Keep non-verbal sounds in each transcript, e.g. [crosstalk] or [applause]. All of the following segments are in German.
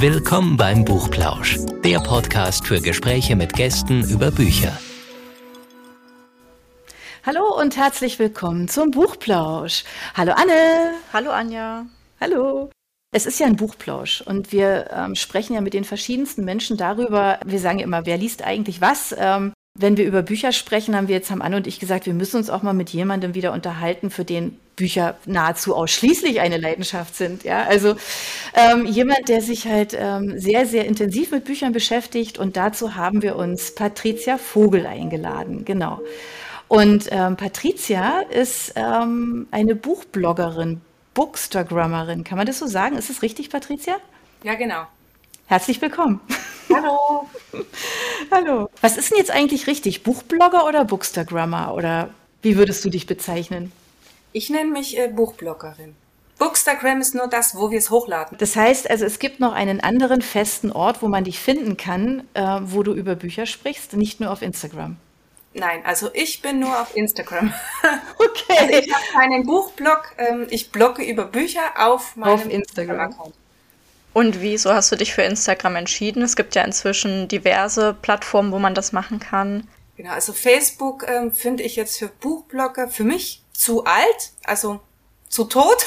Willkommen beim Buchplausch, der Podcast für Gespräche mit Gästen über Bücher. Hallo und herzlich willkommen zum Buchplausch. Hallo Anne. Hallo Anja. Hallo. Es ist ja ein Buchplausch und wir ähm, sprechen ja mit den verschiedensten Menschen darüber. Wir sagen ja immer, wer liest eigentlich was? Ähm, wenn wir über Bücher sprechen, haben wir jetzt haben Anne und ich gesagt, wir müssen uns auch mal mit jemandem wieder unterhalten, für den Bücher nahezu ausschließlich eine Leidenschaft sind. Ja, also ähm, jemand, der sich halt ähm, sehr, sehr intensiv mit Büchern beschäftigt und dazu haben wir uns Patricia Vogel eingeladen. Genau. Und ähm, Patricia ist ähm, eine Buchbloggerin, Bookstagrammerin. Kann man das so sagen? Ist es richtig, Patricia? Ja, genau. Herzlich willkommen. Hallo. Hallo. Was ist denn jetzt eigentlich richtig? Buchblogger oder Bookstagrammer? Oder wie würdest du dich bezeichnen? Ich nenne mich äh, Buchbloggerin. Bookstagram ist nur das, wo wir es hochladen. Das heißt also, es gibt noch einen anderen festen Ort, wo man dich finden kann, äh, wo du über Bücher sprichst, nicht nur auf Instagram. Nein, also ich bin nur auf Instagram. [laughs] Okay. Also ich habe keinen Buchblog, ähm, ich blogge über Bücher auf meinem Auf Instagram. Account. Und wieso hast du dich für Instagram entschieden? Es gibt ja inzwischen diverse Plattformen, wo man das machen kann. Genau, also Facebook ähm, finde ich jetzt für Buchblogger für mich zu alt, also zu tot.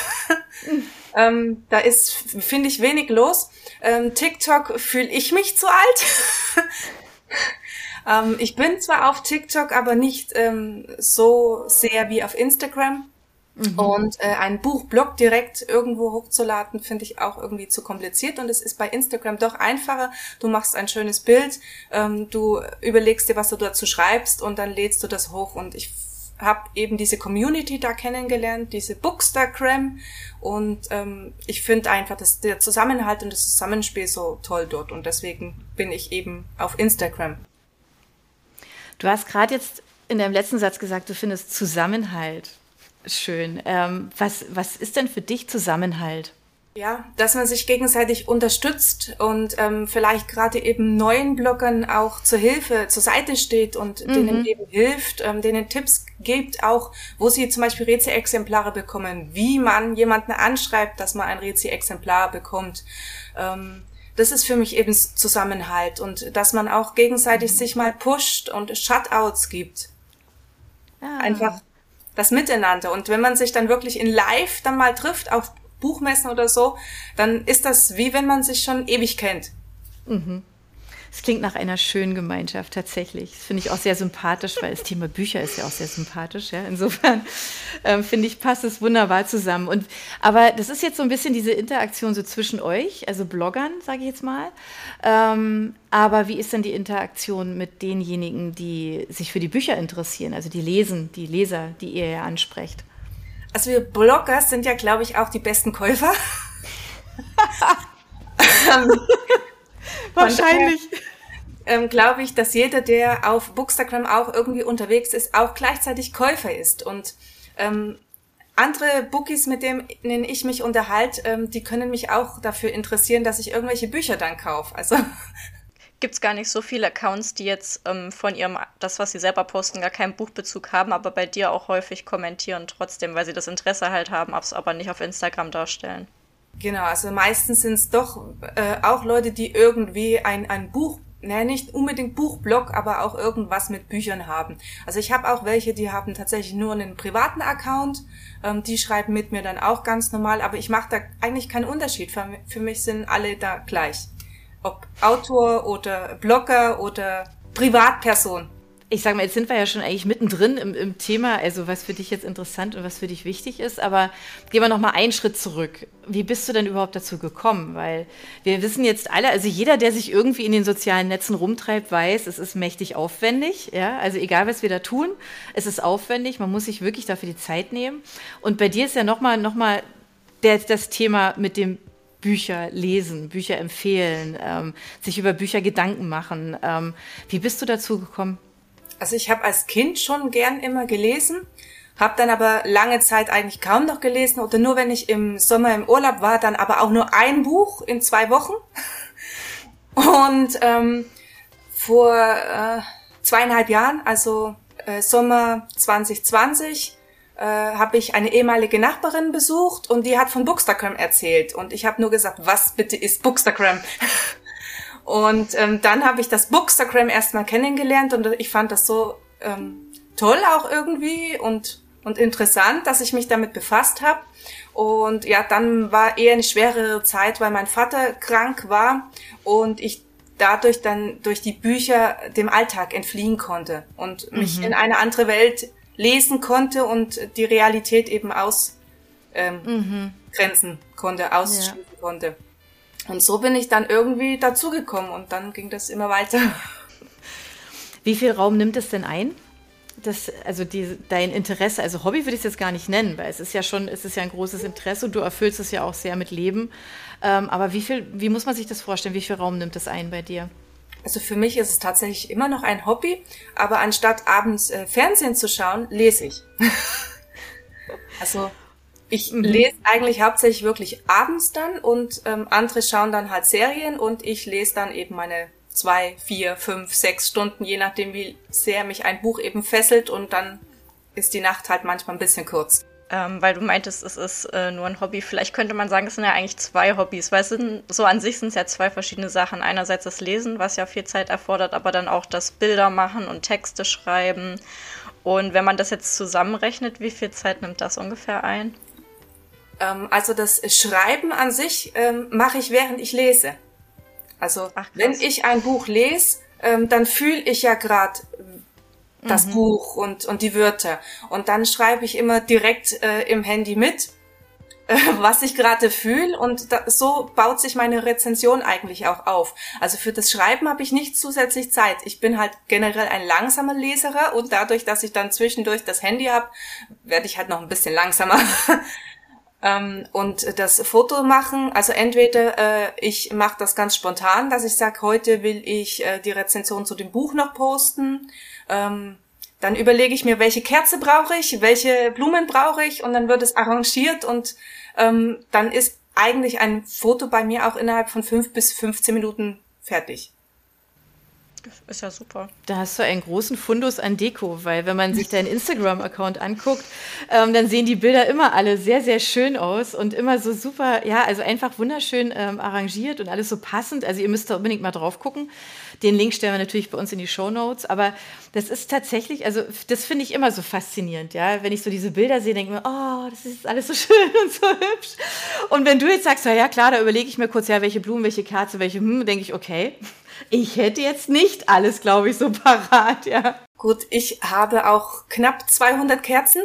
[laughs] ähm, da ist, finde ich, wenig los. Ähm, TikTok fühle ich mich zu alt. [laughs] ähm, ich bin zwar auf TikTok, aber nicht ähm, so sehr wie auf Instagram. Und äh, ein Buchblog direkt irgendwo hochzuladen, finde ich auch irgendwie zu kompliziert. Und es ist bei Instagram doch einfacher. Du machst ein schönes Bild, ähm, du überlegst dir, was du dazu schreibst und dann lädst du das hoch. Und ich habe eben diese Community da kennengelernt, diese Bookstagram. Und ähm, ich finde einfach, dass der Zusammenhalt und das Zusammenspiel so toll dort. Und deswegen bin ich eben auf Instagram. Du hast gerade jetzt in deinem letzten Satz gesagt, du findest Zusammenhalt schön. Ähm, was, was ist denn für dich Zusammenhalt? Ja, dass man sich gegenseitig unterstützt und ähm, vielleicht gerade eben neuen Bloggern auch zur Hilfe, zur Seite steht und denen eben hilft, ähm, denen Tipps gibt, auch wo sie zum Beispiel Rezi-Exemplare bekommen, wie man jemanden anschreibt, dass man ein Rezi-Exemplar bekommt. Ähm, das ist für mich eben Zusammenhalt und dass man auch gegenseitig sich mal pusht und Shutouts gibt. Ja. Einfach das Miteinander. Und wenn man sich dann wirklich in Live dann mal trifft, auf Buchmessen oder so, dann ist das wie wenn man sich schon ewig kennt. Es klingt nach einer schönen Gemeinschaft tatsächlich. Das finde ich auch sehr sympathisch, weil das Thema Bücher ist ja auch sehr sympathisch. Ja? Insofern ähm, finde ich, passt es wunderbar zusammen. Und, aber das ist jetzt so ein bisschen diese Interaktion so zwischen euch, also Bloggern, sage ich jetzt mal. Ähm, aber wie ist denn die Interaktion mit denjenigen, die sich für die Bücher interessieren, also die lesen, die Leser, die ihr ja ansprecht? Also wir Blogger sind ja, glaube ich, auch die besten Käufer. [laughs] [laughs] [laughs] Wahrscheinlich. ähm, glaube ich, dass jeder, der auf Bookstagram auch irgendwie unterwegs ist, auch gleichzeitig Käufer ist. Und ähm, andere Bookies, mit denen ich mich unterhalte, ähm, die können mich auch dafür interessieren, dass ich irgendwelche Bücher dann kaufe. Also [laughs] Gibt es gar nicht so viele Accounts, die jetzt ähm, von ihrem, das, was sie selber posten, gar keinen Buchbezug haben, aber bei dir auch häufig kommentieren trotzdem, weil sie das Interesse halt haben, es aber nicht auf Instagram darstellen. Genau, also meistens sind es doch äh, auch Leute, die irgendwie ein, ein Buch, ne, nicht unbedingt Buchblog, aber auch irgendwas mit Büchern haben. Also ich habe auch welche, die haben tatsächlich nur einen privaten Account, ähm, die schreiben mit mir dann auch ganz normal, aber ich mache da eigentlich keinen Unterschied. Für, für mich sind alle da gleich. Ob Autor oder Blogger oder Privatperson. Ich sage mal, jetzt sind wir ja schon eigentlich mittendrin im, im Thema, also was für dich jetzt interessant und was für dich wichtig ist, aber gehen wir noch mal einen Schritt zurück. Wie bist du denn überhaupt dazu gekommen? Weil wir wissen jetzt alle, also jeder, der sich irgendwie in den sozialen Netzen rumtreibt, weiß, es ist mächtig aufwendig, ja, also egal was wir da tun, es ist aufwendig, man muss sich wirklich dafür die Zeit nehmen. Und bei dir ist ja noch mal, noch mal das Thema mit dem Bücher lesen, Bücher empfehlen, ähm, sich über Bücher Gedanken machen. Ähm, wie bist du dazu gekommen? Also ich habe als Kind schon gern immer gelesen, habe dann aber lange Zeit eigentlich kaum noch gelesen oder nur wenn ich im Sommer im Urlaub war, dann aber auch nur ein Buch in zwei Wochen. [laughs] Und ähm, vor äh, zweieinhalb Jahren, also äh, Sommer 2020, äh, habe ich eine ehemalige Nachbarin besucht und die hat von Bookstagram erzählt. Und ich habe nur gesagt, was bitte ist Bookstagram? [laughs] und ähm, dann habe ich das Bookstagram erstmal kennengelernt und ich fand das so ähm, toll auch irgendwie und, und interessant, dass ich mich damit befasst habe. Und ja, dann war eher eine schwerere Zeit, weil mein Vater krank war und ich dadurch dann durch die Bücher dem Alltag entfliehen konnte und mich mhm. in eine andere Welt lesen konnte und die Realität eben ausgrenzen ähm, mhm. konnte, ausschließen ja. konnte. Und so bin ich dann irgendwie dazugekommen und dann ging das immer weiter. Wie viel Raum nimmt es denn ein? Das, also die, dein Interesse, also Hobby würde ich es jetzt gar nicht nennen, weil es ist ja schon, es ist ja ein großes Interesse und du erfüllst es ja auch sehr mit Leben. Ähm, aber wie viel, wie muss man sich das vorstellen? Wie viel Raum nimmt das ein bei dir? Also für mich ist es tatsächlich immer noch ein Hobby, aber anstatt abends äh, Fernsehen zu schauen, lese ich. [laughs] also ich mhm. lese eigentlich hauptsächlich wirklich abends dann und ähm, andere schauen dann halt Serien und ich lese dann eben meine zwei, vier, fünf, sechs Stunden, je nachdem, wie sehr mich ein Buch eben fesselt und dann ist die Nacht halt manchmal ein bisschen kurz ähm, weil du meintest, es ist äh, nur ein Hobby. Vielleicht könnte man sagen, es sind ja eigentlich zwei Hobbys, weil es sind, so an sich sind es ja zwei verschiedene Sachen. Einerseits das Lesen, was ja viel Zeit erfordert, aber dann auch das Bilder machen und Texte schreiben. Und wenn man das jetzt zusammenrechnet, wie viel Zeit nimmt das ungefähr ein? Ähm, also das Schreiben an sich ähm, mache ich, während ich lese. Also Ach, wenn ich ein Buch lese, ähm, dann fühle ich ja gerade, das mhm. Buch und, und die Wörter. Und dann schreibe ich immer direkt äh, im Handy mit, äh, was ich gerade fühle. Und da, so baut sich meine Rezension eigentlich auch auf. Also für das Schreiben habe ich nicht zusätzlich Zeit. Ich bin halt generell ein langsamer Leserer und dadurch, dass ich dann zwischendurch das Handy habe, werde ich halt noch ein bisschen langsamer. [laughs] Ähm, und das Foto machen, also entweder äh, ich mache das ganz spontan, dass ich sage, heute will ich äh, die Rezension zu dem Buch noch posten ähm, dann überlege ich mir, welche Kerze brauche ich, welche Blumen brauche ich und dann wird es arrangiert und ähm, dann ist eigentlich ein Foto bei mir auch innerhalb von fünf bis 15 Minuten fertig. Ist ja super. Da hast du einen großen Fundus an Deko, weil wenn man sich deinen Instagram-Account anguckt, ähm, dann sehen die Bilder immer alle sehr, sehr schön aus und immer so super, ja, also einfach wunderschön ähm, arrangiert und alles so passend. Also ihr müsst da unbedingt mal drauf gucken. Den Link stellen wir natürlich bei uns in die Show Notes. Aber das ist tatsächlich, also das finde ich immer so faszinierend, ja. Wenn ich so diese Bilder sehe, denke ich mir, oh, das ist alles so [laughs] schön und so hübsch. Und wenn du jetzt sagst, ja, klar, da überlege ich mir kurz, ja, welche Blumen, welche Kerze, welche, hm, denke ich, okay. Ich hätte jetzt nicht alles, glaube ich, so [laughs] parat, ja. Gut, ich habe auch knapp 200 Kerzen.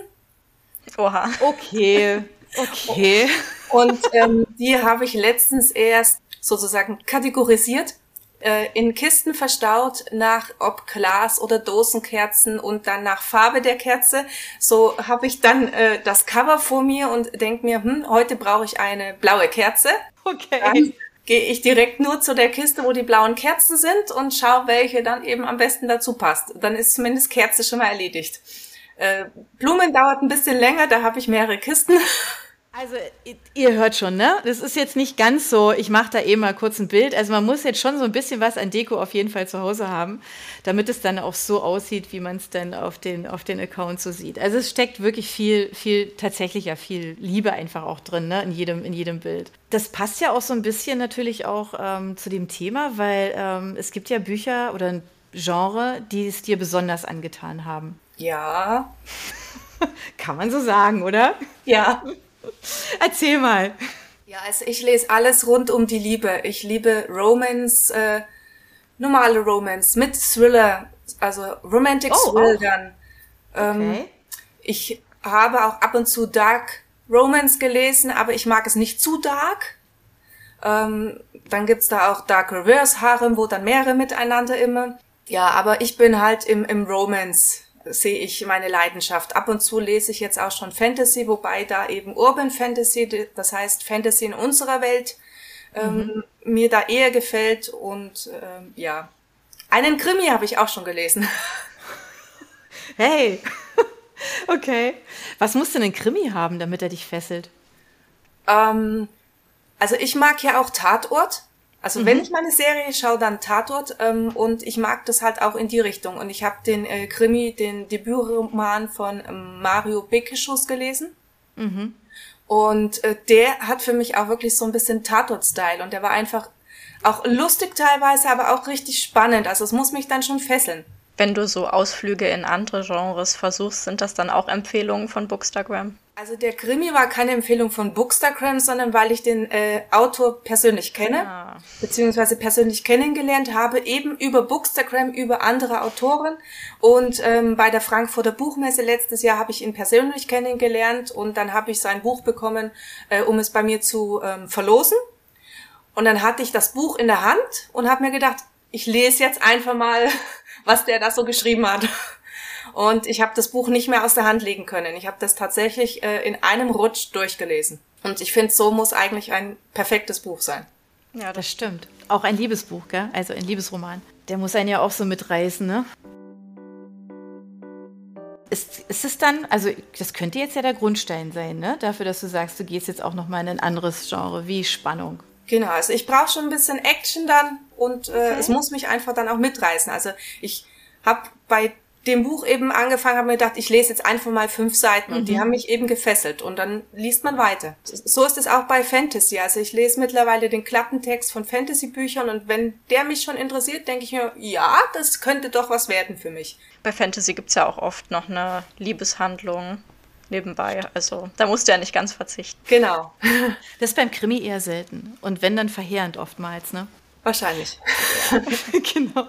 Oha. Okay, okay. Und ähm, die habe ich letztens erst sozusagen kategorisiert äh, in Kisten verstaut nach ob Glas oder Dosenkerzen und dann nach Farbe der Kerze. So habe ich dann äh, das Cover vor mir und denk mir, hm, heute brauche ich eine blaue Kerze. Okay. Dann gehe ich direkt nur zu der Kiste, wo die blauen Kerzen sind und schaue, welche dann eben am besten dazu passt. Dann ist zumindest Kerze schon mal erledigt. Äh, Blumen dauert ein bisschen länger, da habe ich mehrere Kisten. Also ihr hört schon, ne? Das ist jetzt nicht ganz so, ich mache da eben mal kurz ein Bild. Also man muss jetzt schon so ein bisschen was an Deko auf jeden Fall zu Hause haben, damit es dann auch so aussieht, wie man es dann auf den, auf den Account so sieht. Also es steckt wirklich viel, viel, tatsächlich ja viel Liebe einfach auch drin, ne? In jedem, in jedem Bild. Das passt ja auch so ein bisschen natürlich auch ähm, zu dem Thema, weil ähm, es gibt ja Bücher oder ein Genre, die es dir besonders angetan haben. Ja. [laughs] Kann man so sagen, oder? Ja. [laughs] Erzähl mal. Ja, also ich lese alles rund um die Liebe. Ich liebe Romance, äh, normale Romance mit Thriller, also Romantic oh, Thriller dann. Ähm, okay. Ich habe auch ab und zu Dark Romance gelesen, aber ich mag es nicht zu dark. Ähm, dann gibt's da auch Dark Reverse Harem, wo dann mehrere miteinander immer. Ja, aber ich bin halt im, im Romance sehe ich meine Leidenschaft. Ab und zu lese ich jetzt auch schon Fantasy, wobei da eben Urban Fantasy, das heißt Fantasy in unserer Welt, ähm, mhm. mir da eher gefällt. Und ähm, ja, einen Krimi habe ich auch schon gelesen. [laughs] Hey, [laughs] okay. Was muss denn ein Krimi haben, damit er dich fesselt? Ähm, also ich mag ja auch Tatort. Also mhm. wenn ich meine Serie schaue, dann Tatort ähm, und ich mag das halt auch in die Richtung. Und ich habe den äh, Krimi, den Debütroman von ähm, Mario Bekeschuss gelesen. Mhm. Und äh, der hat für mich auch wirklich so ein bisschen Tatort-Style und der war einfach auch lustig teilweise, aber auch richtig spannend. Also es muss mich dann schon fesseln. Wenn du so Ausflüge in andere Genres versuchst, sind das dann auch Empfehlungen von Bookstagram? Also der Krimi war keine Empfehlung von Bookstagram, sondern weil ich den äh, Autor persönlich kenne, ah. beziehungsweise persönlich kennengelernt habe, eben über Bookstagram, über andere Autoren. Und ähm, bei der Frankfurter Buchmesse letztes Jahr habe ich ihn persönlich kennengelernt und dann habe ich sein Buch bekommen, äh, um es bei mir zu ähm, verlosen. Und dann hatte ich das Buch in der Hand und habe mir gedacht, ich lese jetzt einfach mal, [laughs] was der da so geschrieben hat. Und ich habe das Buch nicht mehr aus der Hand legen können. Ich habe das tatsächlich äh, in einem Rutsch durchgelesen. Und ich finde, so muss eigentlich ein perfektes Buch sein. Ja, das stimmt. Auch ein Liebesbuch, gell? Also ein Liebesroman. Der muss einen ja auch so mitreißen, ne? Ist, ist es dann, also das könnte jetzt ja der Grundstein sein, ne? Dafür, dass du sagst, du gehst jetzt auch nochmal in ein anderes Genre, wie Spannung. Genau, also ich brauche schon ein bisschen Action dann und äh, okay. es muss mich einfach dann auch mitreißen. Also ich habe bei dem Buch eben angefangen, habe mir gedacht, ich lese jetzt einfach mal fünf Seiten und die mhm. haben mich eben gefesselt und dann liest man weiter. So ist es auch bei Fantasy. Also ich lese mittlerweile den Klappentext von Fantasy-Büchern und wenn der mich schon interessiert, denke ich mir, ja, das könnte doch was werden für mich. Bei Fantasy gibt's ja auch oft noch eine Liebeshandlung nebenbei. Also da musst du ja nicht ganz verzichten. Genau. [laughs] Das ist beim Krimi eher selten. Und wenn, dann verheerend oftmals, ne? Wahrscheinlich. [laughs] Genau.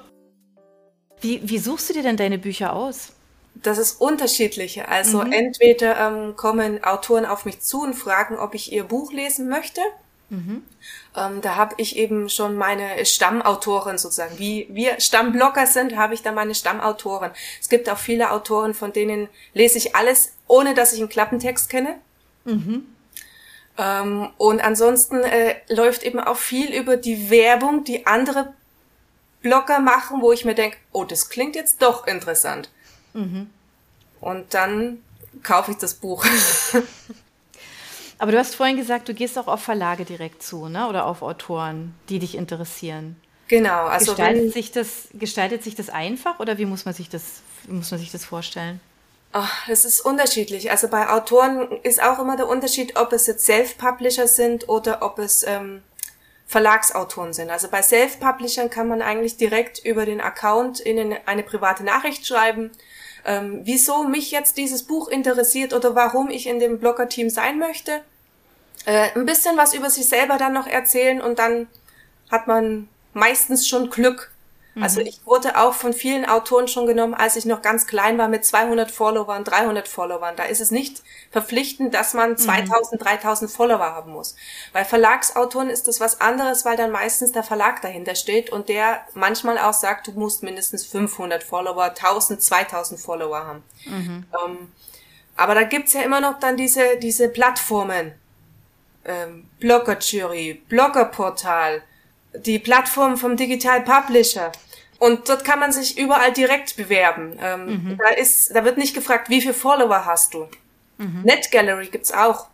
Wie, wie suchst du dir denn deine Bücher aus? Das ist unterschiedlich. Also mhm. entweder ähm, kommen Autoren auf mich zu und fragen, ob ich ihr Buch lesen möchte. Mhm. Ähm, da habe ich eben schon meine Stammautoren sozusagen. Wie wir Stammblogger sind, habe ich da meine Stammautoren. Es gibt auch viele Autoren, von denen lese ich alles, ohne dass ich einen Klappentext kenne. Mhm. Ähm, und ansonsten äh, läuft eben auch viel über die Werbung, die andere Blogger machen, wo ich mir denke, oh, das klingt jetzt doch interessant. Mhm. Und dann kaufe ich das Buch. [laughs] Aber du hast vorhin gesagt, du gehst auch auf Verlage direkt zu, ne? Oder auf Autoren, die dich interessieren. Genau. Also gestaltet wenn, sich das gestaltet sich das einfach oder wie muss man sich das muss man sich das vorstellen? Oh, das ist unterschiedlich. Also bei Autoren ist auch immer der Unterschied, ob es jetzt Self-Publisher sind oder ob es ähm, Verlagsautoren sind. Also bei Self-Publishern kann man eigentlich direkt über den Account ihnen eine private Nachricht schreiben, ähm, wieso mich jetzt dieses Buch interessiert oder warum ich in dem Blogger-Team sein möchte. Äh, ein bisschen was über sich selber dann noch erzählen und dann hat man meistens schon Glück, also mhm. ich wurde auch von vielen Autoren schon genommen, als ich noch ganz klein war mit 200 Followern, 300 Followern. Da ist es nicht verpflichtend, dass man 2000, mhm. 3000 Follower haben muss. Bei Verlagsautoren ist das was anderes, weil dann meistens der Verlag dahinter steht und der manchmal auch sagt, du musst mindestens 500 Follower, 1000, 2000 Follower haben. Mhm. Ähm, aber da gibt's ja immer noch dann diese, diese Plattformen. Ähm, Blogger-Jury, Bloggerportal, die Plattform vom Digital Publisher. Und dort kann man sich überall direkt bewerben. Ähm, mhm. Da ist, da wird nicht gefragt, wie viele Follower hast du. Mhm. NetGallery gibt's auch.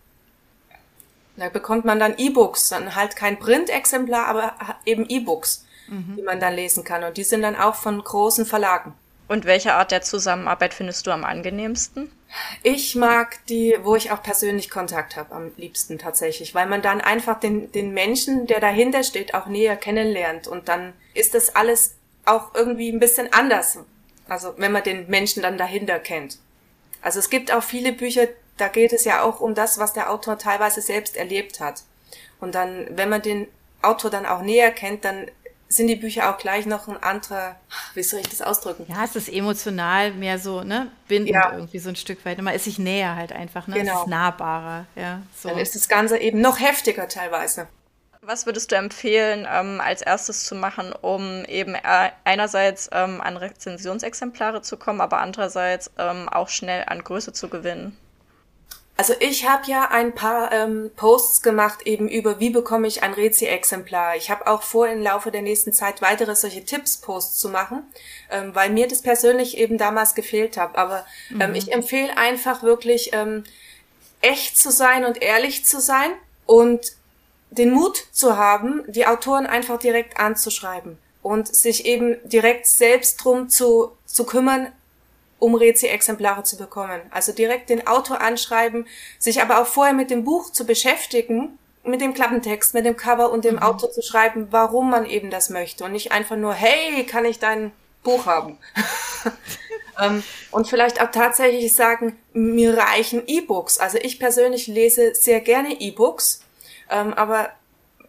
Da bekommt man dann E-Books, dann halt kein Print-Exemplar, aber eben E-Books, mhm. die man dann lesen kann. Und die sind dann auch von großen Verlagen. Und welche Art der Zusammenarbeit findest du am angenehmsten? Ich mag die, wo ich auch persönlich Kontakt habe, am liebsten tatsächlich, weil man dann einfach den, den Menschen, der dahinter steht, auch näher kennenlernt. Und dann ist das alles auch irgendwie ein bisschen anders. Also wenn man den Menschen dann dahinter kennt. Also es gibt auch viele Bücher, da geht es ja auch um das, was der Autor teilweise selbst erlebt hat. Und dann, wenn man den Autor dann auch näher kennt, dann sind die Bücher auch gleich noch ein anderer, wie soll ich das ausdrücken? Ja, es ist emotional mehr so, ne, bindend ja. irgendwie so ein Stück weit. Man ist sich näher halt einfach, ne? Genau. Es ist nahbarer, ja. So. Dann ist das Ganze eben noch heftiger teilweise. Was würdest du empfehlen, ähm, als erstes zu machen, um eben äh, einerseits ähm, an Rezensionsexemplare zu kommen, aber andererseits ähm, auch schnell an Größe zu gewinnen? Also ich habe ja ein paar ähm, Posts gemacht eben über, wie bekomme ich ein Rezi-Exemplar. Ich habe auch vor, im Laufe der nächsten Zeit weitere solche Tipps-Posts zu machen, ähm, weil mir das persönlich eben damals gefehlt hat. Aber ähm, mhm. ich empfehle einfach wirklich ähm, echt zu sein und ehrlich zu sein und den Mut zu haben, die Autoren einfach direkt anzuschreiben und sich eben direkt selbst drum zu, zu kümmern, um Rezi-Exemplare zu bekommen. Also direkt den Autor anschreiben, sich aber auch vorher mit dem Buch zu beschäftigen, mit dem Klappentext, mit dem Cover und dem mhm. Autor zu schreiben, warum man eben das möchte und nicht einfach nur, hey, kann ich dein Buch haben? [laughs] ähm, und vielleicht auch tatsächlich sagen, mir reichen E-Books. Also ich persönlich lese sehr gerne E-Books, ähm, aber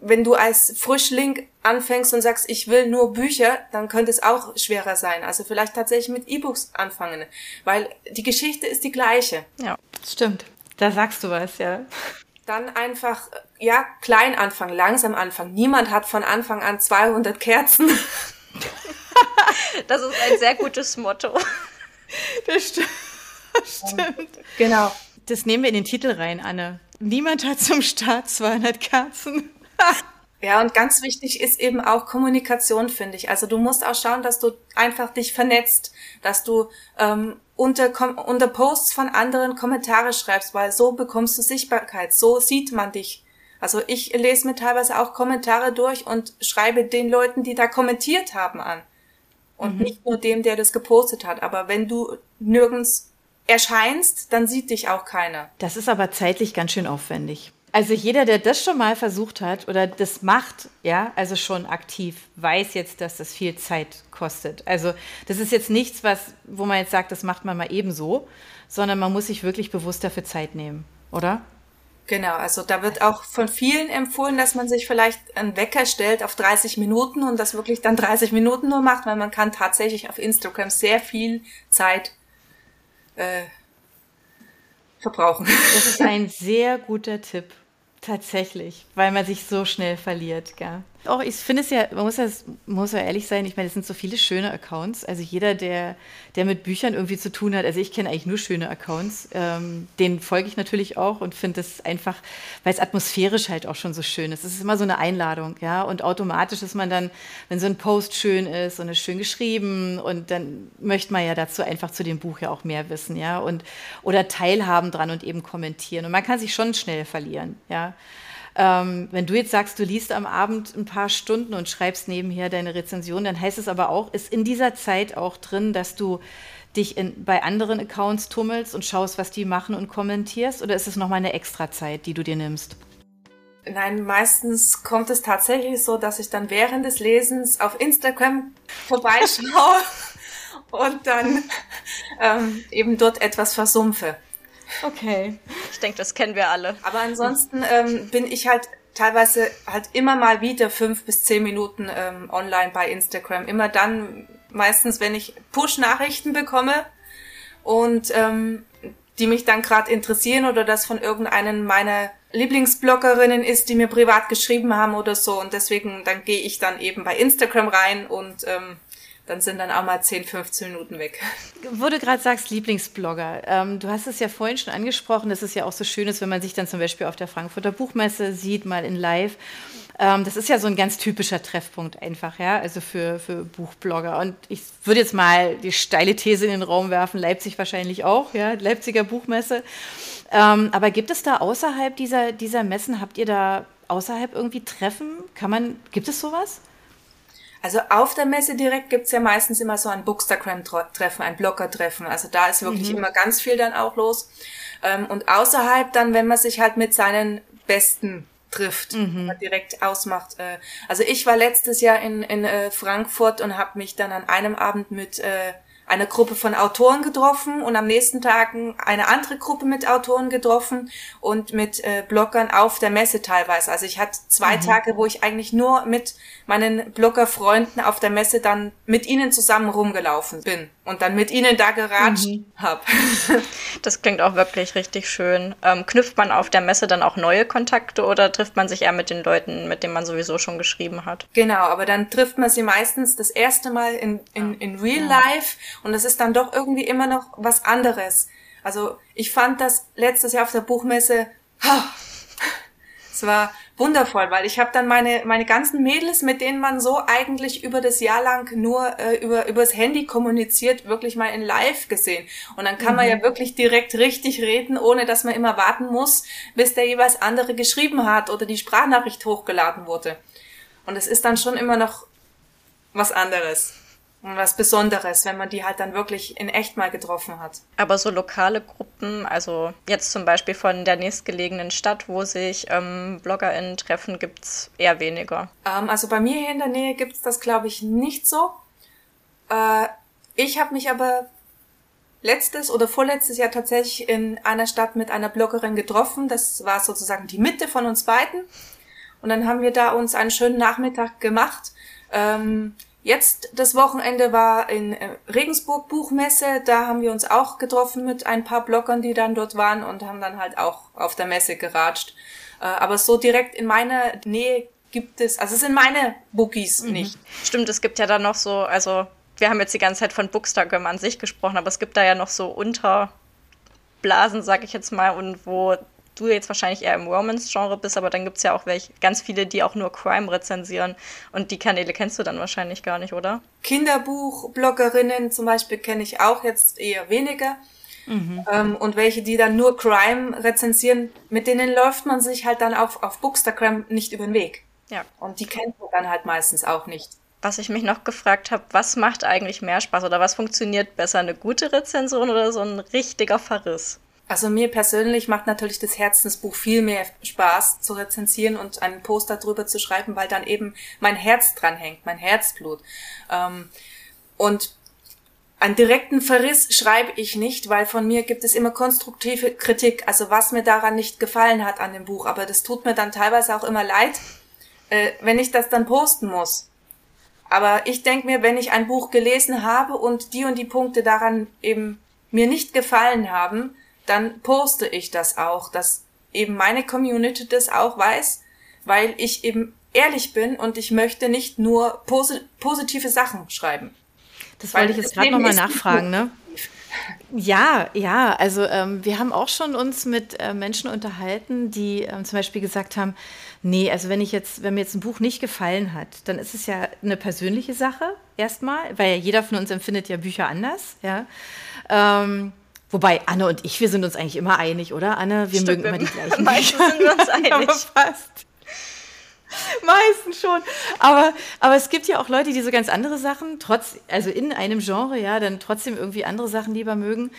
wenn du als Frischling anfängst und sagst, ich will nur Bücher, dann könnte es auch schwerer sein. Also vielleicht tatsächlich mit E-Books anfangen, weil die Geschichte ist die gleiche. Ja, stimmt. Da sagst du was, ja. Dann einfach, ja, klein anfangen, langsam anfangen. Niemand hat von Anfang an 200 Kerzen. [laughs] das ist ein sehr gutes Motto. Das stimmt. stimmt. Genau. Das nehmen wir in den Titel rein, Anne. Niemand hat zum Start 200 Kerzen. [laughs] Ja, und ganz wichtig ist eben auch Kommunikation, finde ich. Also du musst auch schauen, dass du einfach dich vernetzt, dass du ähm, unter, unter Posts von anderen Kommentare schreibst, weil so bekommst du Sichtbarkeit, so sieht man dich. Also ich lese mir teilweise auch Kommentare durch und schreibe den Leuten, die da kommentiert haben, an. Und mhm. nicht nur dem, der das gepostet hat. Aber wenn du nirgends erscheinst, dann sieht dich auch keiner. Das ist aber zeitlich ganz schön aufwendig. Also jeder, der das schon mal versucht hat oder das macht, ja, also schon aktiv, weiß jetzt, dass das viel Zeit kostet. Also das ist jetzt nichts, was, wo man jetzt sagt, das macht man mal ebenso, sondern man muss sich wirklich bewusst dafür Zeit nehmen, oder? Genau, also da wird auch von vielen empfohlen, dass man sich vielleicht einen Wecker stellt auf 30 Minuten und das wirklich dann 30 Minuten nur macht, weil man kann tatsächlich auf Instagram sehr viel Zeit äh, verbrauchen. Das ist ein sehr guter Tipp. Tatsächlich, weil man sich so schnell verliert, gell? Auch ich finde es ja, man muss ja, muss ja ehrlich sein, ich meine, es sind so viele schöne Accounts. Also jeder, der, der mit Büchern irgendwie zu tun hat, also ich kenne eigentlich nur schöne Accounts, ähm, den folge ich natürlich auch und finde es einfach, weil es atmosphärisch halt auch schon so schön ist. Es ist immer so eine Einladung, ja. Und automatisch ist man dann, wenn so ein Post schön ist und ist schön geschrieben und dann möchte man ja dazu einfach zu dem Buch ja auch mehr wissen, ja. Und oder teilhaben dran und eben kommentieren. Und man kann sich schon schnell verlieren, ja. Ähm, wenn du jetzt sagst, du liest am Abend ein paar Stunden und schreibst nebenher deine Rezension, dann heißt es aber auch, ist in dieser Zeit auch drin, dass du dich in, bei anderen Accounts tummelst und schaust, was die machen und kommentierst? Oder ist es nochmal eine extra Zeit, die du dir nimmst? Nein, meistens kommt es tatsächlich so, dass ich dann während des Lesens auf Instagram [laughs] vorbeischaue und dann ähm, eben dort etwas versumpfe. Okay. Ich denke, das kennen wir alle. Aber ansonsten ähm, bin ich halt teilweise halt immer mal wieder fünf bis zehn Minuten ähm, online bei Instagram. Immer dann, meistens, wenn ich Push-Nachrichten bekomme und ähm, die mich dann gerade interessieren oder das von irgendeinen meiner Lieblingsbloggerinnen ist, die mir privat geschrieben haben oder so. Und deswegen, dann gehe ich dann eben bei Instagram rein und ähm, dann sind dann auch mal 10, 15 Minuten weg. Wo du gerade sagst, Lieblingsblogger, ähm, du hast es ja vorhin schon angesprochen, dass es ja auch so schön ist, wenn man sich dann zum Beispiel auf der Frankfurter Buchmesse sieht, mal in live. Ähm, das ist ja so ein ganz typischer Treffpunkt einfach, ja, also für, für Buchblogger. Und ich würde jetzt mal die steile These in den Raum werfen, Leipzig wahrscheinlich auch, ja, Leipziger Buchmesse. Ähm, aber gibt es da außerhalb dieser, dieser Messen, habt ihr da außerhalb irgendwie Treffen? Kann man, gibt es sowas? Also auf der Messe direkt gibt's ja meistens immer so ein Bookstagram-Treffen, ein Blogger-Treffen. Also da ist wirklich mhm. immer ganz viel dann auch los. Ähm, und außerhalb dann, wenn man sich halt mit seinen Besten trifft, mhm. direkt ausmacht. Äh, also ich war letztes Jahr in, in äh, Frankfurt und habe mich dann an einem Abend mit äh, eine Gruppe von Autoren getroffen und am nächsten Tag eine andere Gruppe mit Autoren getroffen und mit äh, Bloggern auf der Messe teilweise. Also ich hatte zwei mhm. Tage, wo ich eigentlich nur mit meinen Bloggerfreunden auf der Messe dann mit ihnen zusammen rumgelaufen bin und dann mit ihnen da geratscht mhm. habe. [laughs] Das klingt auch wirklich richtig schön. Ähm, knüpft man auf der Messe dann auch neue Kontakte oder trifft man sich eher mit den Leuten, mit denen man sowieso schon geschrieben hat? Genau, aber dann trifft man sie meistens das erste Mal in, in, in Real Life und es ist dann doch irgendwie immer noch was anderes. Also ich fand das letztes Jahr auf der Buchmesse Es war wundervoll, weil ich habe dann meine meine ganzen Mädels, mit denen man so eigentlich über das Jahr lang nur äh, über übers Handy kommuniziert, wirklich mal in Live gesehen. Und dann kann mhm. man ja wirklich direkt richtig reden, ohne dass man immer warten muss, bis der jeweils andere geschrieben hat oder die Sprachnachricht hochgeladen wurde. Und es ist dann schon immer noch was anderes was Besonderes, wenn man die halt dann wirklich in echt mal getroffen hat. Aber so lokale Gruppen, also jetzt zum Beispiel von der nächstgelegenen Stadt, wo sich ähm, BloggerInnen treffen, gibt es eher weniger. Ähm, also bei mir hier in der Nähe gibt es das, glaube ich, nicht so. Äh, ich habe mich aber letztes oder vorletztes Jahr tatsächlich in einer Stadt mit einer Bloggerin getroffen. Das war sozusagen die Mitte von uns beiden. Und dann haben wir da uns einen schönen Nachmittag gemacht. Ähm, Jetzt das Wochenende war in äh, Regensburg Buchmesse, da haben wir uns auch getroffen mit ein paar Bloggern, die dann dort waren und haben dann halt auch auf der Messe geratscht. Äh, aber so direkt in meiner Nähe gibt es, also es sind meine Bookies mhm. nicht. Stimmt, es gibt ja dann noch so, also wir haben jetzt die ganze Zeit von Bookstagram an sich gesprochen, aber es gibt da ja noch so Unterblasen, sag ich jetzt mal, und wo du jetzt wahrscheinlich eher im Romance-Genre bist, aber dann gibt es ja auch welche, ganz viele, die auch nur Crime rezensieren. Und die Kanäle kennst du dann wahrscheinlich gar nicht, oder? Kinderbuch-Bloggerinnen zum Beispiel kenne ich auch jetzt eher weniger. Mhm. Ähm, und welche, die dann nur Crime rezensieren, mit denen läuft man sich halt dann auf, auf Bookstagram nicht über den Weg. Ja. Und die kennt man dann halt meistens auch nicht. Was ich mich noch gefragt habe, was macht eigentlich mehr Spaß oder was funktioniert besser, eine gute Rezension oder so ein richtiger Verriss? Also mir persönlich macht natürlich das Herzensbuch viel mehr Spaß zu rezensieren und einen Poster drüber zu schreiben, weil dann eben mein Herz dran hängt, mein Herzblut. Ähm, und einen direkten Verriss schreibe ich nicht, weil von mir gibt es immer konstruktive Kritik, also was mir daran nicht gefallen hat an dem Buch. Aber das tut mir dann teilweise auch immer leid, äh, wenn ich das dann posten muss. Aber ich denke mir, wenn ich ein Buch gelesen habe und die und die Punkte daran eben mir nicht gefallen haben, dann poste ich das auch, dass eben meine Community das auch weiß, weil ich eben ehrlich bin und ich möchte nicht nur posi positive Sachen schreiben. Das wollte ich jetzt gerade nochmal nachfragen, ne? Ja, ja, also ähm, wir haben auch schon uns mit äh, Menschen unterhalten, die ähm, zum Beispiel gesagt haben, nee, also wenn ich jetzt, wenn mir jetzt ein Buch nicht gefallen hat, dann ist es ja eine persönliche Sache erstmal, weil ja jeder von uns empfindet ja Bücher anders, ja. Ähm, Wobei Anne und ich, wir sind uns eigentlich immer einig, oder? Anne, wir Stimmt, mögen immer die gleichen [laughs] Meistens sind wir uns [laughs] einig. Aber fast. Meistens schon. Aber, aber es gibt ja auch Leute, die so ganz andere Sachen, trotz, also in einem Genre, ja, dann trotzdem irgendwie andere Sachen lieber mögen.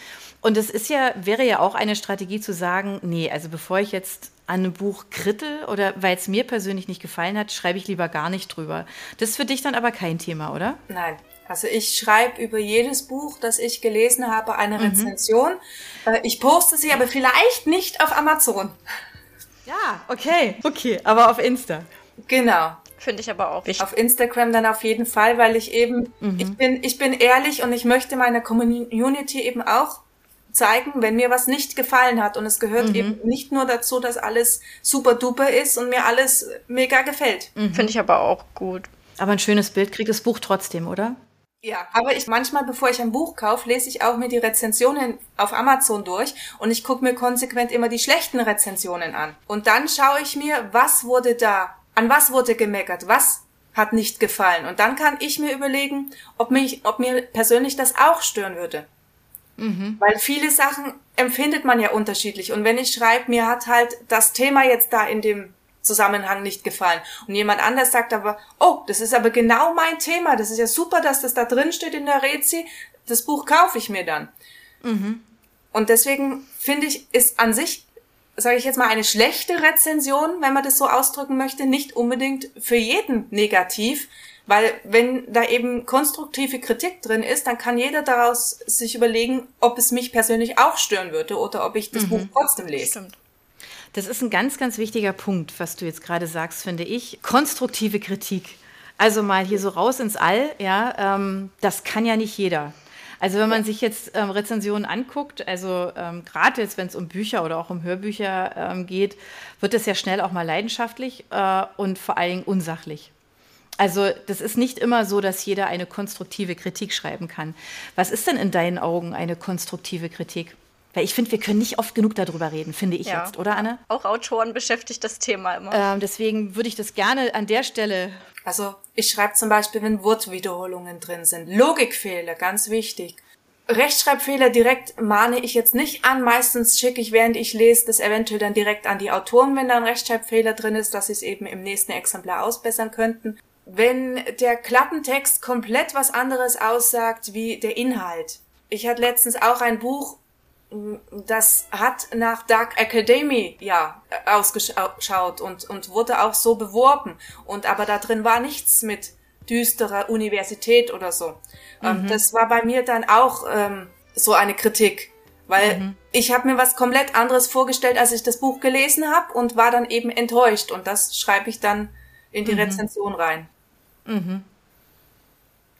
Und es ist ja, wäre ja auch eine Strategie zu sagen, nee, also bevor ich jetzt an einem Buch krittel oder weil es mir persönlich nicht gefallen hat, schreibe ich lieber gar nicht drüber. Das ist für dich dann aber kein Thema, oder? Nein, also ich schreibe über jedes Buch, das ich gelesen habe, eine mhm. Rezension. Mhm. Ich poste sie aber vielleicht nicht auf Amazon. Ja, okay. Okay, aber auf Insta. Genau. Finde ich aber auch wichtig. Auf Instagram dann auf jeden Fall, weil ich eben, mhm. ich bin, ich bin ehrlich und ich möchte meiner Community eben auch zeigen, wenn mir was nicht gefallen hat. Und es gehört mhm. eben nicht nur dazu, dass alles super duper ist und mir alles mega gefällt. Mhm. Finde ich aber auch gut. Aber ein schönes Bild kriegt das Buch trotzdem, oder? Ja, aber ich manchmal, bevor ich ein Buch kaufe, lese ich auch mir die Rezensionen auf Amazon durch und ich gucke mir konsequent immer die schlechten Rezensionen an. Und dann schaue ich mir, was wurde da, an was wurde gemeckert, was hat nicht gefallen. Und dann kann ich mir überlegen, ob mich, ob mir persönlich das auch stören würde. Mhm. Weil viele Sachen empfindet man ja unterschiedlich. Und wenn ich schreibe, mir hat halt das Thema jetzt da in dem Zusammenhang nicht gefallen. Und jemand anders sagt aber, oh, das ist aber genau mein Thema. Das ist ja super, dass das da drin steht in der Rezi. Das Buch kaufe ich mir dann. Mhm. Und deswegen finde ich, ist an sich, sage ich jetzt mal, eine schlechte Rezension, wenn man das so ausdrücken möchte, nicht unbedingt für jeden negativ. Weil wenn da eben konstruktive Kritik drin ist, dann kann jeder daraus sich überlegen, ob es mich persönlich auch stören würde oder ob ich das mhm. Buch trotzdem lese. Stimmt. Das ist ein ganz, ganz wichtiger Punkt, was du jetzt gerade sagst, finde ich. Konstruktive Kritik. Also mal hier so raus ins All, ja, ähm, das kann ja nicht jeder. Also wenn man sich jetzt ähm, Rezensionen anguckt, also ähm, gerade jetzt, wenn es um Bücher oder auch um Hörbücher ähm, geht, wird es ja schnell auch mal leidenschaftlich äh, und vor allen Dingen unsachlich. Also das ist nicht immer so, dass jeder eine konstruktive Kritik schreiben kann. Was ist denn in deinen Augen eine konstruktive Kritik? Weil ich finde, wir können nicht oft genug darüber reden, finde ich ja. jetzt, oder Anne? Auch Autoren beschäftigt das Thema immer. Ähm, deswegen würde ich das gerne an der Stelle. Also ich schreibe zum Beispiel, wenn Wortwiederholungen drin sind. Logikfehler, ganz wichtig. Rechtschreibfehler direkt mahne ich jetzt nicht an. Meistens schicke ich, während ich lese, das eventuell dann direkt an die Autoren, wenn da ein Rechtschreibfehler drin ist, dass sie es eben im nächsten Exemplar ausbessern könnten. Wenn der Klappentext komplett was anderes aussagt wie der Inhalt. Ich hatte letztens auch ein Buch, das hat nach Dark Academy ja ausgeschaut und, und wurde auch so beworben. Und aber da drin war nichts mit düsterer Universität oder so. Ähm, mhm. Das war bei mir dann auch ähm, so eine Kritik, weil mhm. ich habe mir was komplett anderes vorgestellt, als ich das Buch gelesen habe und war dann eben enttäuscht und das schreibe ich dann in die mhm. Rezension rein. Mhm.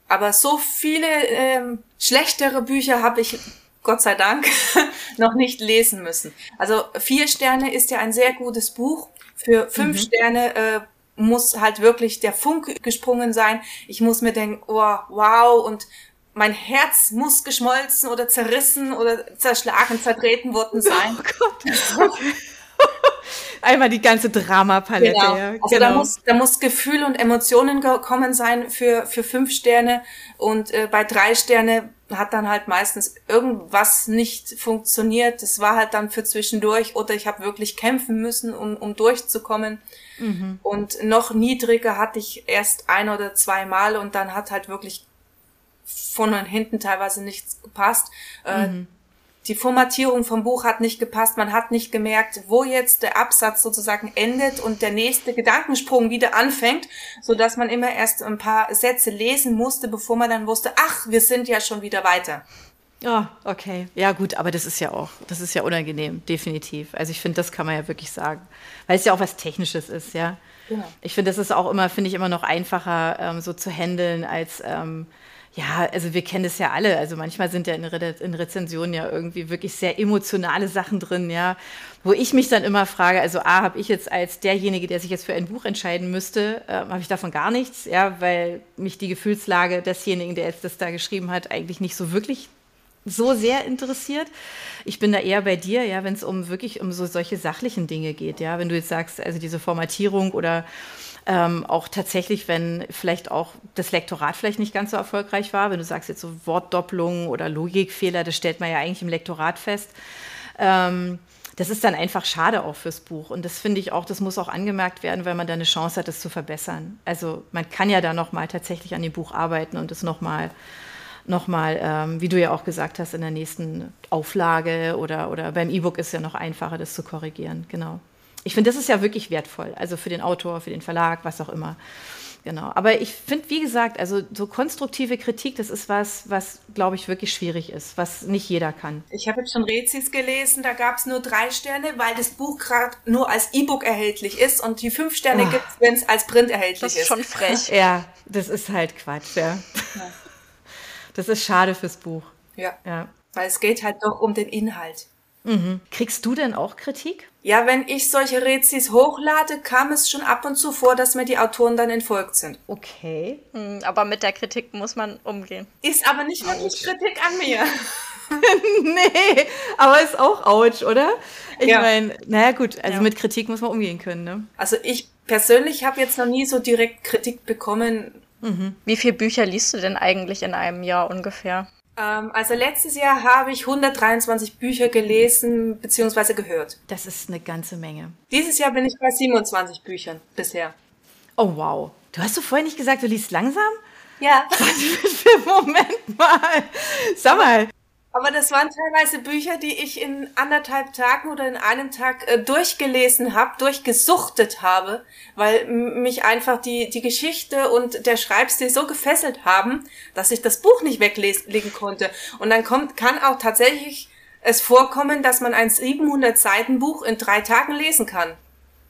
Aber so viele ähm, schlechtere Bücher habe ich Gott sei Dank [laughs] noch nicht lesen müssen. Also vier Sterne ist ja ein sehr gutes Buch. Für fünf mhm. Sterne äh, muss halt wirklich der Funk gesprungen sein. Ich muss mir denken, oh, wow, und mein Herz muss geschmolzen oder zerrissen oder zerschlagen, zertreten worden [laughs] sein. Oh Gott. [laughs] Einmal die ganze Dramapalette. Genau. Ja. Also genau. da muss, da muss Gefühl und Emotionen gekommen sein für, für fünf Sterne und äh, bei drei Sterne hat dann halt meistens irgendwas nicht funktioniert. Das war halt dann für zwischendurch oder ich habe wirklich kämpfen müssen, um, um durchzukommen. Mhm. Und noch niedriger hatte ich erst ein oder zwei Mal und dann hat halt wirklich von und hinten teilweise nichts gepasst. Äh, mhm. Die Formatierung vom Buch hat nicht gepasst. Man hat nicht gemerkt, wo jetzt der Absatz sozusagen endet und der nächste Gedankensprung wieder anfängt, so dass man immer erst ein paar Sätze lesen musste, bevor man dann wusste, ach, wir sind ja schon wieder weiter. Ja, oh, okay. Ja, gut, aber das ist ja auch, das ist ja unangenehm, definitiv. Also ich finde, das kann man ja wirklich sagen. Weil es ja auch was Technisches ist, ja. Genau. Ich finde, das ist auch immer, finde ich, immer noch einfacher, ähm, so zu handeln, als ähm, ja, also wir kennen das ja alle. Also manchmal sind ja in, Re in, Rezensionen ja irgendwie wirklich sehr emotionale Sachen drin, ja, wo ich mich dann immer frage, also A, habe ich jetzt als derjenige, der sich jetzt für ein Buch entscheiden müsste, äh, habe ich davon gar nichts, ja, weil mich die Gefühlslage desjenigen, der jetzt das da geschrieben hat, eigentlich nicht so wirklich so sehr interessiert. Ich bin da eher bei dir, ja, wenn es um wirklich um so solche sachlichen Dinge geht, ja, wenn du jetzt sagst, also diese Formatierung oder ähm, auch tatsächlich, wenn vielleicht auch das Lektorat vielleicht nicht ganz so erfolgreich war, wenn du sagst jetzt so Wortdoppelungen oder Logikfehler, das stellt man ja eigentlich im Lektorat fest. Ähm, das ist dann einfach schade auch fürs Buch. Und das finde ich auch, das muss auch angemerkt werden, weil man da eine Chance hat, das zu verbessern. Also man kann ja da nochmal tatsächlich an dem Buch arbeiten und es nochmal nochmal, ähm, wie du ja auch gesagt hast, in der nächsten Auflage oder, oder beim E-Book ist ja noch einfacher, das zu korrigieren. Genau. Ich finde, das ist ja wirklich wertvoll. Also für den Autor, für den Verlag, was auch immer. Genau. Aber ich finde, wie gesagt, also so konstruktive Kritik, das ist was, was, glaube ich, wirklich schwierig ist, was nicht jeder kann. Ich habe jetzt schon Rezis gelesen, da gab es nur drei Sterne, weil das Buch gerade nur als E-Book erhältlich ist und die fünf Sterne oh. gibt es, wenn es als Print erhältlich ist. Das ist schon frech. [laughs] ja, das ist halt Quatsch, ja. ja. Das ist schade fürs Buch. Ja. ja. Weil es geht halt doch um den Inhalt. Mhm. Kriegst du denn auch Kritik? Ja, wenn ich solche Rezis hochlade, kam es schon ab und zu vor, dass mir die Autoren dann entfolgt sind. Okay. Mhm, aber mit der Kritik muss man umgehen. Ist aber nicht wirklich Kritik an mir. [laughs] nee, aber ist auch ouch, oder? Ich ja. meine, naja gut, also ja. mit Kritik muss man umgehen können, ne? Also ich persönlich habe jetzt noch nie so direkt Kritik bekommen, Mhm. Wie viele Bücher liest du denn eigentlich in einem Jahr ungefähr? Ähm, also letztes Jahr habe ich 123 Bücher gelesen bzw. gehört. Das ist eine ganze Menge. Dieses Jahr bin ich bei 27 Büchern bisher. Oh wow. Du hast du vorher nicht gesagt, du liest langsam? Ja. [laughs] Moment mal. Sag mal, aber das waren teilweise Bücher, die ich in anderthalb Tagen oder in einem Tag äh, durchgelesen habe, durchgesuchtet habe, weil mich einfach die, die Geschichte und der Schreibstil so gefesselt haben, dass ich das Buch nicht weglegen konnte. Und dann kommt, kann auch tatsächlich es vorkommen, dass man ein 700 Seiten Buch in drei Tagen lesen kann.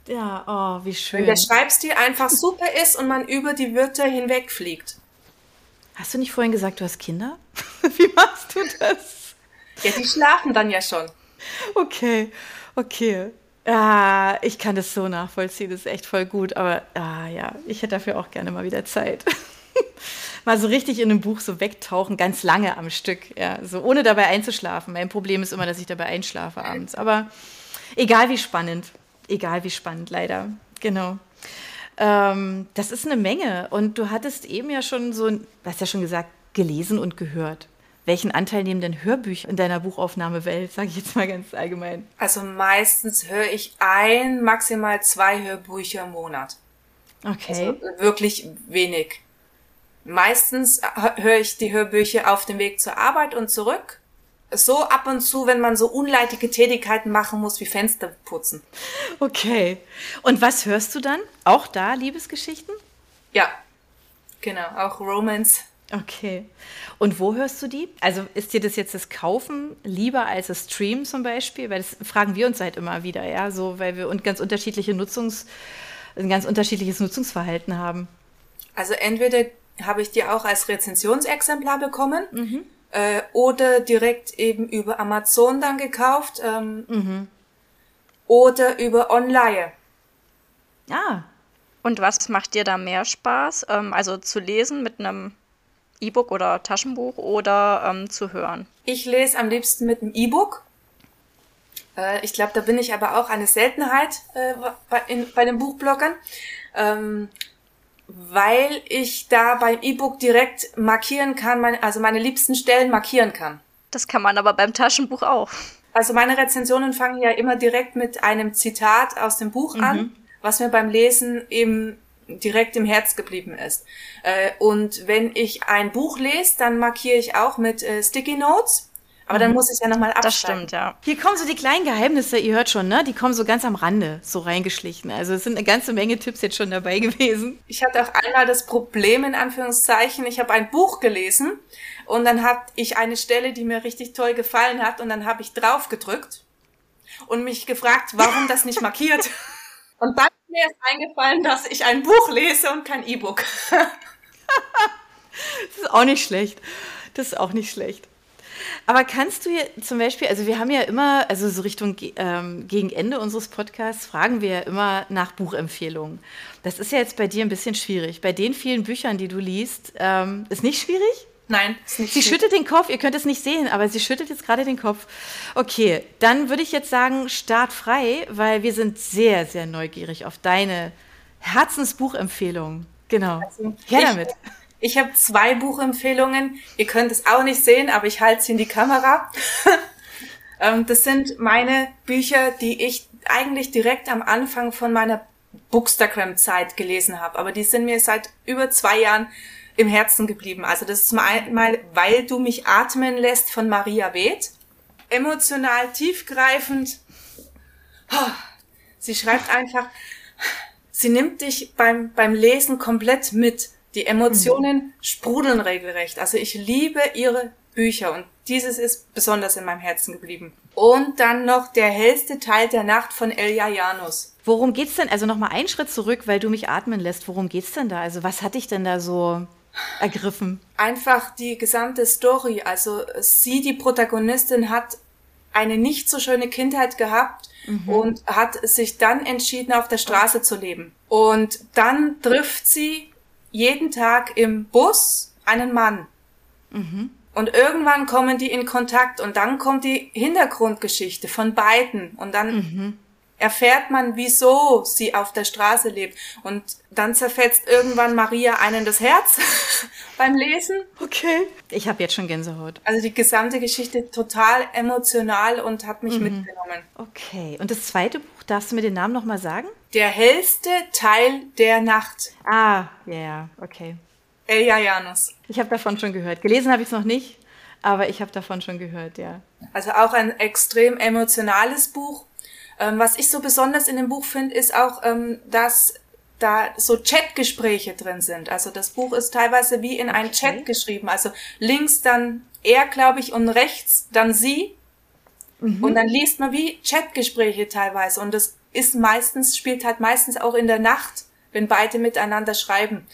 Ja, oh, wie schön. Wenn der Schreibstil einfach super ist und man über die Wörter hinwegfliegt. Hast du nicht vorhin gesagt, du hast Kinder? [laughs] Wie machst du das? Ja, die schlafen dann ja schon. Okay, okay. Ja, ich kann das so nachvollziehen, das ist echt voll gut, aber ah, ja, ich hätte dafür auch gerne mal wieder Zeit. [laughs] mal so richtig in einem Buch so wegtauchen, ganz lange am Stück, ja, so ohne dabei einzuschlafen. Mein Problem ist immer, dass ich dabei einschlafe abends. Aber egal wie spannend, egal wie spannend, leider. Genau. Ähm, das ist eine Menge. Und du hattest eben ja schon so, du hast ja schon gesagt, gelesen und gehört. Welchen Anteil nehmen denn Hörbücher in deiner Buchaufnahmewelt, sage ich jetzt mal ganz allgemein? Also meistens höre ich ein, maximal zwei Hörbücher im Monat. Okay. Also wirklich wenig. Meistens höre ich die Hörbücher auf dem Weg zur Arbeit und zurück. So ab und zu, wenn man so unleitige Tätigkeiten machen muss, wie Fenster putzen. Okay. Und was hörst du dann? Auch da Liebesgeschichten? Ja, genau. Auch Romance. Okay. Und wo hörst du die? Also ist dir das jetzt das Kaufen lieber als das Stream zum Beispiel? Weil das fragen wir uns halt immer wieder, ja, so, weil wir ganz unterschiedliche Nutzungs, ein ganz unterschiedliches Nutzungsverhalten haben. Also entweder habe ich die auch als Rezensionsexemplar bekommen mhm. äh, oder direkt eben über Amazon dann gekauft ähm, mhm. oder über Online. Ah. Und was macht dir da mehr Spaß? Ähm, also zu lesen mit einem E-Book oder Taschenbuch oder ähm, zu hören? Ich lese am liebsten mit einem E-Book. Äh, ich glaube, da bin ich aber auch eine Seltenheit äh, bei, in, bei den Buchbloggern. Ähm, weil ich da beim E-Book direkt markieren kann, mein, also meine liebsten Stellen markieren kann. Das kann man aber beim Taschenbuch auch. Also meine Rezensionen fangen ja immer direkt mit einem Zitat aus dem Buch mhm. an, was mir beim Lesen eben direkt im Herz geblieben ist. Äh, und wenn ich ein Buch lese, dann markiere ich auch mit äh, Sticky Notes aber dann mhm. muss ich ja nochmal abschreiben. Das stimmt, ja. Hier kommen so die kleinen Geheimnisse, ihr hört schon, ne? Die kommen so ganz am Rande so reingeschlichen. Also es sind eine ganze Menge Tipps jetzt schon dabei gewesen. Ich hatte auch einmal das Problem, in Anführungszeichen, ich habe ein Buch gelesen und dann hatte ich eine Stelle, die mir richtig toll gefallen hat und dann habe ich drauf gedrückt und mich gefragt, warum das nicht markiert. [laughs] Und dann mir erst eingefallen, dass ich ein Buch lese und kein E-Book. [laughs] das ist auch nicht schlecht. Das ist auch nicht schlecht. Aber kannst du zum Beispiel, also wir haben ja immer, also so Richtung ähm, gegen Ende unseres Podcasts fragen wir ja immer nach Buchempfehlungen. Das ist ja jetzt bei dir ein bisschen schwierig. Bei den vielen Büchern, die du liest, ähm, ist nicht schwierig? Nein, ist nicht. Sie schwierig. schüttelt den Kopf, ihr könnt es nicht sehen, aber sie schüttelt jetzt gerade den Kopf. Okay, dann würde ich jetzt sagen, start frei, weil wir sind sehr, sehr neugierig auf deine Herzensbuchempfehlung. Genau. Also, Her damit. Ich habe zwei Buchempfehlungen. Ihr könnt es auch nicht sehen, aber ich halte sie in die Kamera. [laughs] Ähm, das sind meine Bücher, die ich eigentlich direkt am Anfang von meiner Bookstagram-Zeit gelesen habe. Aber die sind mir seit über zwei Jahren im Herzen geblieben. Also das ist mal, weil du mich atmen lässt von Maria Weth. Emotional tiefgreifend. Sie schreibt einfach, sie nimmt dich beim, beim Lesen komplett mit. Die Emotionen mhm. sprudeln regelrecht. Also ich liebe ihre Bücher und dieses ist besonders in meinem Herzen geblieben. Und dann noch der hellste Teil der Nacht von Elja Janus. Worum geht's denn? Also nochmal einen Schritt zurück, weil du mich atmen lässt. Worum geht's denn da? Also was hat dich denn da so ergriffen? Einfach die gesamte Story. Also sie, die Protagonistin, hat eine nicht so schöne Kindheit gehabt mhm. und hat sich dann entschieden, auf der Straße zu leben. Und dann trifft sie jeden Tag im Bus einen Mann. Mhm. Und irgendwann kommen die in Kontakt und dann kommt die Hintergrundgeschichte von beiden und dann mhm. Erfährt man, wieso sie auf der Straße lebt. Und dann zerfetzt irgendwann Maria einen das Herz [laughs] beim Lesen. Okay. Ich habe jetzt schon Gänsehaut. Also die gesamte Geschichte total emotional und hat mich mhm. mitgenommen. Okay. Und das zweite Buch, darfst du mir den Namen nochmal sagen? Der hellste Teil der Nacht. Ah, ja, yeah, okay. Elja Janus. Ich habe davon schon gehört. Gelesen habe ich es noch nicht, aber ich habe davon schon gehört, ja. Also auch ein extrem emotionales Buch. Ähm, was ich so besonders in dem Buch finde, ist auch, ähm, dass da so Chatgespräche drin sind. Also das Buch ist teilweise wie in einen okay. Chat geschrieben. Also links dann er, glaube ich, und rechts dann sie. Mhm. Und dann liest man wie Chatgespräche teilweise. Und das ist meistens, spielt halt meistens auch in der Nacht, wenn beide miteinander schreiben.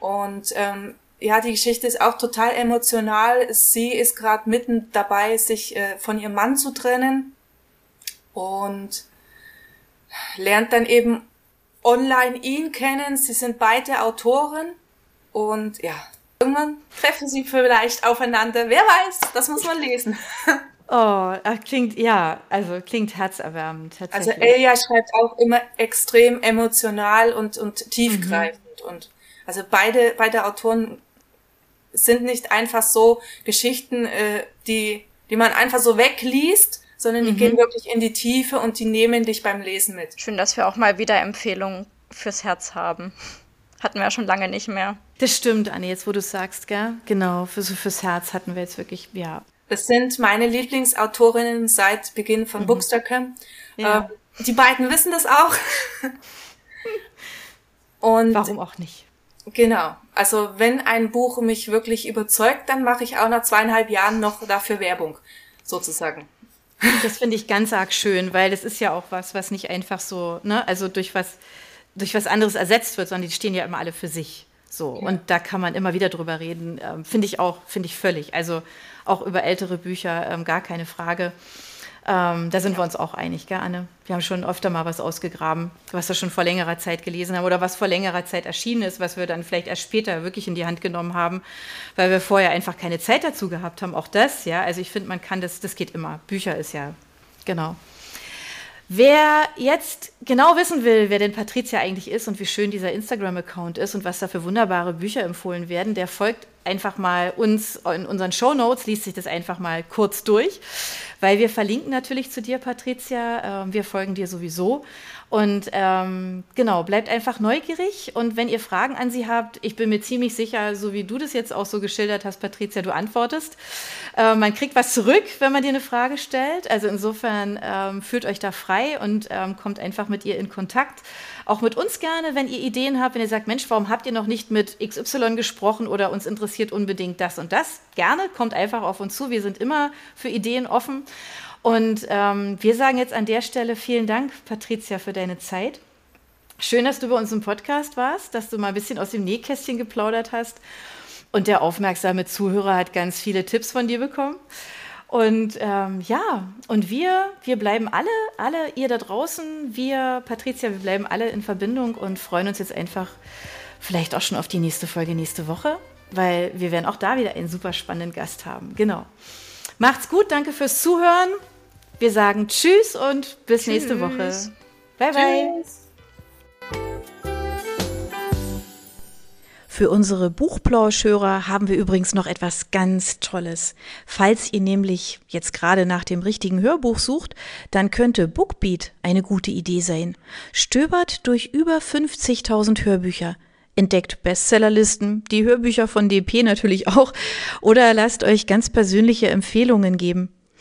Und ähm, ja, die Geschichte ist auch total emotional. Sie ist gerade mitten dabei, sich äh, von ihrem Mann zu trennen und lernt dann eben online ihn kennen. Sie sind beide Autoren und ja, Irgendwann treffen sie vielleicht aufeinander. Wer weiß, das muss man lesen. [laughs] Oh, klingt, ja, also klingt herzerwärmend. Also Elia schreibt auch immer extrem emotional und, und tiefgreifend. Mhm. Und also beide, beide Autoren sind nicht einfach so Geschichten, äh, die, die man einfach so wegliest, sondern die mhm. gehen wirklich in die Tiefe und die nehmen dich beim Lesen mit. Schön, dass wir auch mal wieder Empfehlungen fürs Herz haben. Hatten wir ja schon lange nicht mehr. Das stimmt, Anne, jetzt wo du sagst, gell? Genau, für, fürs Herz hatten wir jetzt wirklich, ja, das sind meine Lieblingsautorinnen seit Beginn von mhm. Bookstacker. Ja. Äh, die beiden wissen das auch. Und Warum auch nicht? Genau. Also wenn ein Buch mich wirklich überzeugt, dann mache ich auch nach zweieinhalb Jahren noch dafür Werbung, sozusagen. Das finde ich ganz arg schön, weil das ist ja auch was, was nicht einfach so, ne, also durch was, durch was anderes ersetzt wird, sondern die stehen ja immer alle für sich. So. Ja. Und da kann man immer wieder drüber reden. Ähm, finde ich auch, finde ich völlig. Also auch über ältere Bücher, ähm, gar keine Frage. Ähm, da sind wir uns auch einig, gell, Anne? Wir haben schon öfter mal was ausgegraben, was wir schon vor längerer Zeit gelesen haben oder was vor längerer Zeit erschienen ist, was wir dann vielleicht erst später wirklich in die Hand genommen haben, weil wir vorher einfach keine Zeit dazu gehabt haben. Auch das, ja. Also ich finde, man kann das, das geht immer. Bücher ist ja, genau. Wer jetzt genau wissen will, wer denn Patricia eigentlich ist und wie schön dieser Instagram-Account ist und was da für wunderbare Bücher empfohlen werden, der folgt einfach mal uns in unseren Show Notes, liest sich das einfach mal kurz durch, weil wir verlinken natürlich zu dir, Patricia. Ähm, wir folgen dir sowieso. Und ähm, genau, bleibt einfach neugierig. Und wenn ihr Fragen an sie habt, ich bin mir ziemlich sicher, so wie du das jetzt auch so geschildert hast, Patricia, du antwortest. Äh, man kriegt was zurück, wenn man dir eine Frage stellt. Also insofern ähm, fühlt euch da frei und ähm, kommt einfach mit ihr in Kontakt. Auch mit uns gerne, wenn ihr Ideen habt, wenn ihr sagt, Mensch, warum habt ihr noch nicht mit XY gesprochen oder uns interessiert unbedingt das und das? Gerne, kommt einfach auf uns zu. Wir sind immer für Ideen offen. Und ähm, wir sagen jetzt an der Stelle vielen Dank, Patricia, für deine Zeit. Schön, dass du bei uns im Podcast warst, dass du mal ein bisschen aus dem Nähkästchen geplaudert hast. Und der aufmerksame Zuhörer hat ganz viele Tipps von dir bekommen. Und ähm, ja, und wir, wir bleiben alle, alle ihr da draußen, wir, Patricia, wir bleiben alle in Verbindung und freuen uns jetzt einfach vielleicht auch schon auf die nächste Folge nächste Woche, weil wir werden auch da wieder einen super spannenden Gast haben. Genau. Macht's gut, danke fürs Zuhören. Wir sagen Tschüss und bis tschüss. nächste Woche. Bye, bye. Für unsere Buchplauschhörer haben wir übrigens noch etwas ganz Tolles. Falls ihr nämlich jetzt gerade nach dem richtigen Hörbuch sucht, dann könnte Bookbeat eine gute Idee sein. Stöbert durch über 50.000 Hörbücher. Entdeckt Bestsellerlisten, die Hörbücher von DP natürlich auch, oder lasst euch ganz persönliche Empfehlungen geben.